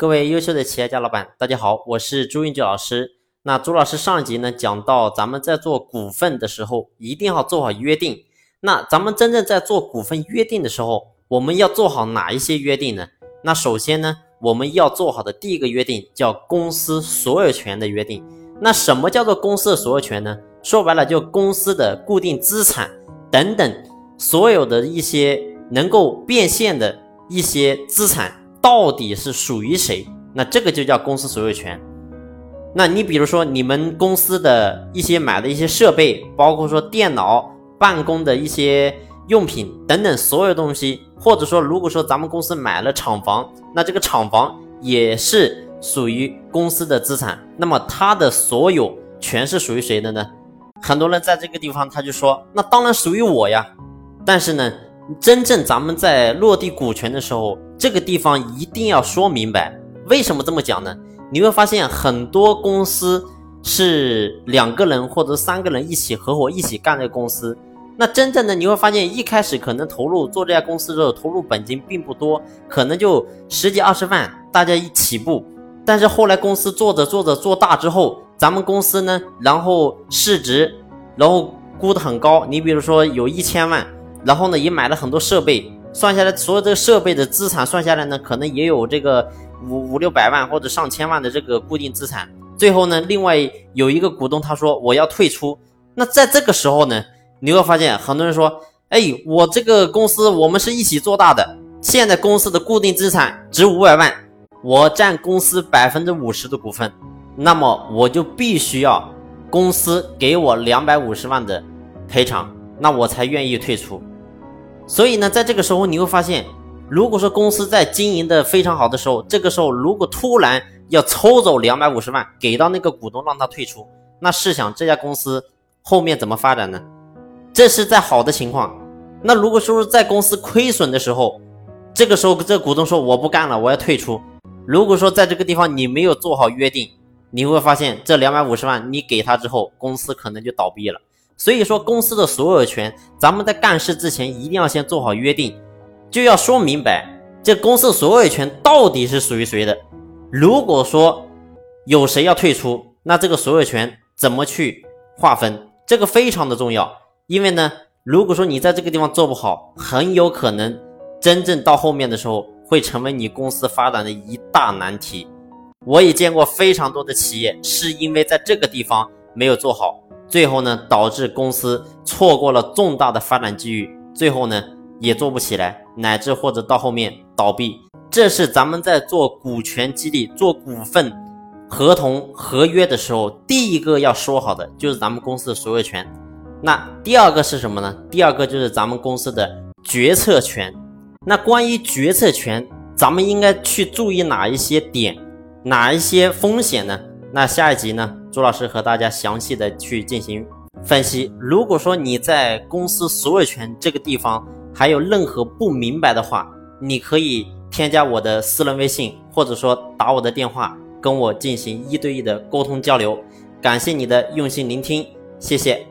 各位优秀的企业家老板，大家好，我是朱运举老师。那朱老师上一集呢讲到，咱们在做股份的时候，一定要做好约定。那咱们真正在做股份约定的时候，我们要做好哪一些约定呢？那首先呢，我们要做好的第一个约定叫公司所有权的约定。那什么叫做公司的所有权呢？说白了，就公司的固定资产等等，所有的一些能够变现的一些资产。到底是属于谁？那这个就叫公司所有权。那你比如说你们公司的一些买的一些设备，包括说电脑、办公的一些用品等等所有东西，或者说如果说咱们公司买了厂房，那这个厂房也是属于公司的资产。那么它的所有权是属于谁的呢？很多人在这个地方他就说，那当然属于我呀。但是呢？真正咱们在落地股权的时候，这个地方一定要说明白。为什么这么讲呢？你会发现很多公司是两个人或者三个人一起合伙一起干这个公司。那真正的你会发现，一开始可能投入做这家公司的时候，投入本金并不多，可能就十几二十万，大家一起步。但是后来公司做着做着做大之后，咱们公司呢，然后市值，然后估得很高。你比如说有一千万。然后呢，也买了很多设备，算下来所有这个设备的资产算下来呢，可能也有这个五五六百万或者上千万的这个固定资产。最后呢，另外有一个股东他说我要退出，那在这个时候呢，你会发现很多人说，哎，我这个公司我们是一起做大的，现在公司的固定资产值五百万，我占公司百分之五十的股份，那么我就必须要公司给我两百五十万的赔偿。那我才愿意退出，所以呢，在这个时候你会发现，如果说公司在经营的非常好的时候，这个时候如果突然要抽走两百五十万给到那个股东让他退出，那试想这家公司后面怎么发展呢？这是在好的情况。那如果说是在公司亏损的时候，这个时候这股东说我不干了，我要退出。如果说在这个地方你没有做好约定，你会发现这两百五十万你给他之后，公司可能就倒闭了。所以说，公司的所有权，咱们在干事之前一定要先做好约定，就要说明白这公司所有权到底是属于谁的。如果说有谁要退出，那这个所有权怎么去划分，这个非常的重要。因为呢，如果说你在这个地方做不好，很有可能真正到后面的时候会成为你公司发展的一大难题。我也见过非常多的企业是因为在这个地方没有做好。最后呢，导致公司错过了重大的发展机遇，最后呢也做不起来，乃至或者到后面倒闭。这是咱们在做股权激励、做股份合同合约的时候，第一个要说好的就是咱们公司的所有权。那第二个是什么呢？第二个就是咱们公司的决策权。那关于决策权，咱们应该去注意哪一些点，哪一些风险呢？那下一集呢？朱老师和大家详细的去进行分析。如果说你在公司所有权这个地方还有任何不明白的话，你可以添加我的私人微信，或者说打我的电话，跟我进行一对一的沟通交流。感谢你的用心聆听，谢谢。